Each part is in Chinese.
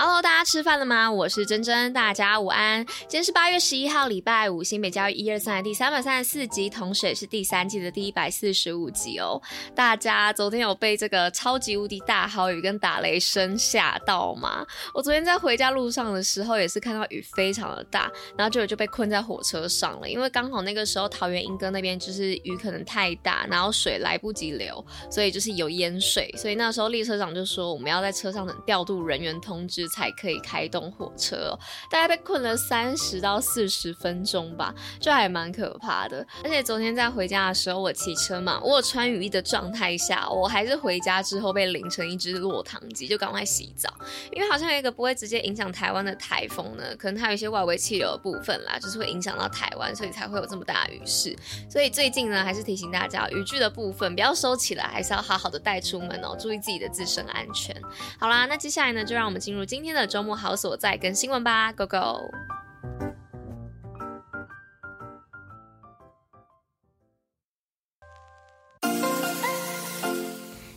Hello，大家吃饭了吗？我是珍珍，大家午安。今天是八月十一号，礼拜五，新北教育一二三的第三百三十四集，同时也是第三季的第一百四十五集哦。大家昨天有被这个超级无敌大豪雨跟打雷声吓到吗？我昨天在回家路上的时候，也是看到雨非常的大，然后就就被困在火车上了，因为刚好那个时候桃园莺歌那边就是雨可能太大，然后水来不及流，所以就是有淹水，所以那时候列车长就说我们要在车上等调度人员通知。才可以开动火车，大概被困了三十到四十分钟吧，就还蛮可怕的。而且昨天在回家的时候，我骑车嘛，我有穿雨衣的状态下，我还是回家之后被淋成一只落汤鸡，就赶快洗澡。因为好像有一个不会直接影响台湾的台风呢，可能它有一些外围气流的部分啦，就是会影响到台湾，所以才会有这么大的雨势。所以最近呢，还是提醒大家，雨具的部分不要收起来，还是要好好的带出门哦，注意自己的自身安全。好啦，那接下来呢，就让我们进入今。今天的周末好所在跟新闻吧，Go Go！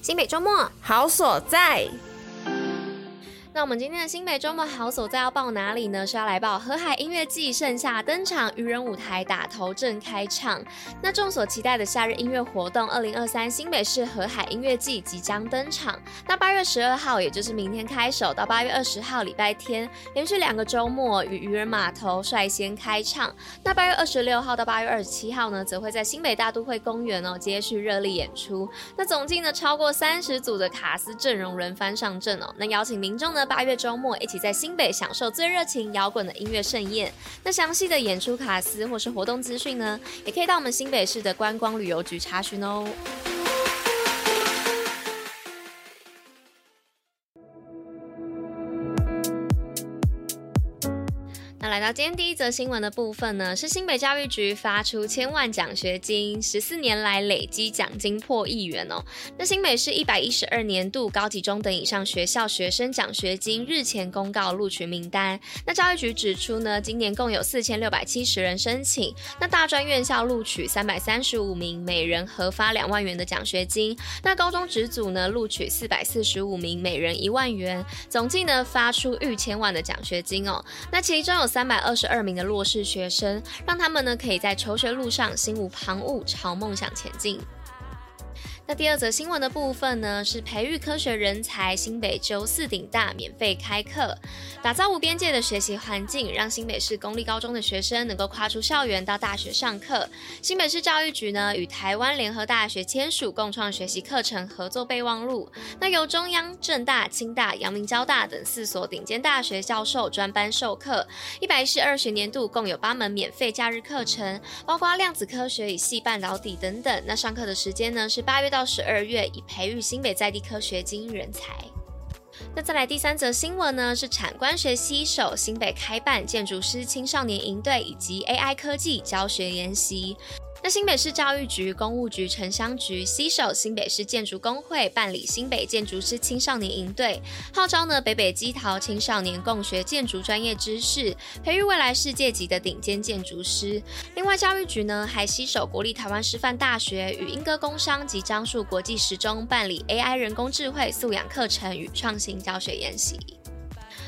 新北周末好所在。那我们今天的新北周末好所在要报哪里呢？是要来报河海音乐季盛夏登场，渔人舞台打头阵开唱。那众所期待的夏日音乐活动二零二三新北市河海音乐季即将登场。那八月十二号，也就是明天开首，到八月二十号礼拜天，连续两个周末与渔人码头率先开唱。那八月二十六号到八月二十七号呢，则会在新北大都会公园哦接续热力演出。那总计呢超过三十组的卡司阵容轮番上阵哦。那邀请民众呢。八月周末，一起在新北享受最热情摇滚的音乐盛宴。那详细的演出卡司或是活动资讯呢，也可以到我们新北市的观光旅游局查询哦。来到今天第一则新闻的部分呢，是新北教育局发出千万奖学金，十四年来累积奖金破亿元哦。那新北市一百一十二年度高级中等以上学校学生奖学金日前公告录取名单。那教育局指出呢，今年共有四千六百七十人申请，那大专院校录取三百三十五名，每人核发两万元的奖学金。那高中职组呢，录取四百四十五名，每人一万元，总计呢发出逾千万的奖学金哦。那其中有三。三百二十二名的弱势学生，让他们呢可以在求学路上心无旁骛，朝梦想前进。那第二则新闻的部分呢，是培育科学人才，新北周四顶大免费开课，打造无边界的学习环境，让新北市公立高中的学生能够跨出校园到大学上课。新北市教育局呢与台湾联合大学签署共创学习课程合作备忘录，那由中央、政大、清大、阳明交大等四所顶尖大学教授专班授课。一百一十二学年度共有八门免费假日课程，包括量子科学与细半导体等等。那上课的时间呢是八月到十二月，以培育新北在地科学精英人才。那再来第三则新闻呢，是产官学携手新北开办建筑师青少年营队以及 AI 科技教学研习。那新北市教育局、公务局、城乡局携手新北市建筑工会办理新北建筑师青少年营队，号召呢北北基桃青少年共学建筑专业知识，培育未来世界级的顶尖建筑师。另外，教育局呢还携手国立台湾师范大学与英歌工商及樟树国际实中办理 AI 人工智慧素养课程与创新教学研习。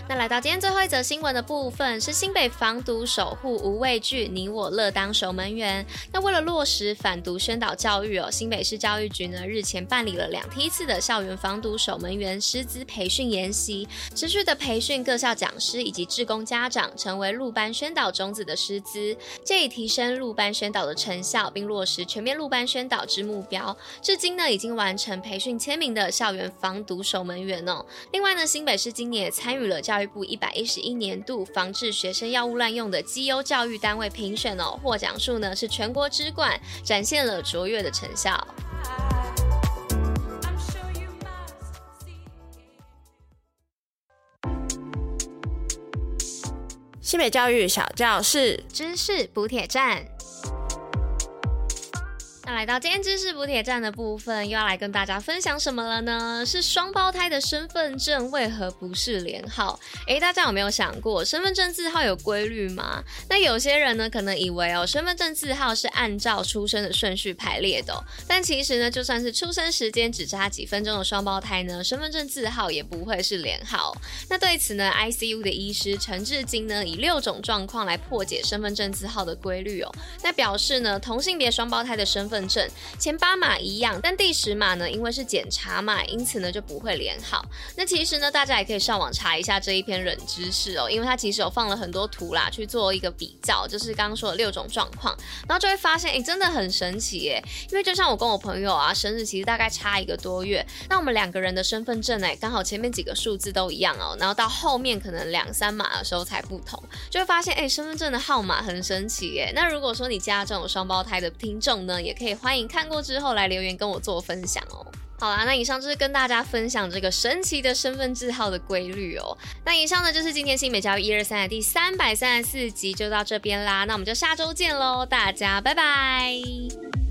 那来到今天最后一则新闻的部分，是新北防毒守护无畏惧，你我乐当守门员。那为了落实反毒宣导教育哦，新北市教育局呢日前办理了两梯次的校园防毒守门员师资培训研习，持续的培训各校讲师以及志工家长，成为入班宣导种子的师资，借以提升入班宣导的成效，并落实全面入班宣导之目标。至今呢已经完成培训千名的校园防毒守门员哦。另外呢，新北市今年也参与了教教育部一百一十一年度防治学生药物滥用的绩优教育单位评选哦，获奖数呢是全国之冠，展现了卓越的成效。西北教育小教室，知识补铁站。那来到今天知识补铁站的部分，又要来跟大家分享什么了呢？是双胞胎的身份证为何不是连号？诶，大家有没有想过，身份证字号有规律吗？那有些人呢，可能以为哦，身份证字号是按照出生的顺序排列的，但其实呢，就算是出生时间只差几分钟的双胞胎呢，身份证字号也不会是连号。那对此呢，ICU 的医师陈志金呢，以六种状况来破解身份证字号的规律哦。那表示呢，同性别双胞胎的身份份证前八码一样，但第十码呢，因为是检查码，因此呢就不会连号。那其实呢，大家也可以上网查一下这一篇冷知识哦，因为它其实有放了很多图啦，去做一个比较，就是刚刚说的六种状况，然后就会发现，哎、真的很神奇耶。因为就像我跟我朋友啊，生日其实大概差一个多月，那我们两个人的身份证呢，刚好前面几个数字都一样哦，然后到后面可能两三码的时候才不同，就会发现，哎、身份证的号码很神奇耶。那如果说你家这种双胞胎的听众呢，也可以。可以欢迎看过之后来留言跟我做分享哦。好啦，那以上就是跟大家分享这个神奇的身份字号的规律哦。那以上呢就是今天新美教育一二三的第三百三十四集，就到这边啦。那我们就下周见喽，大家拜拜。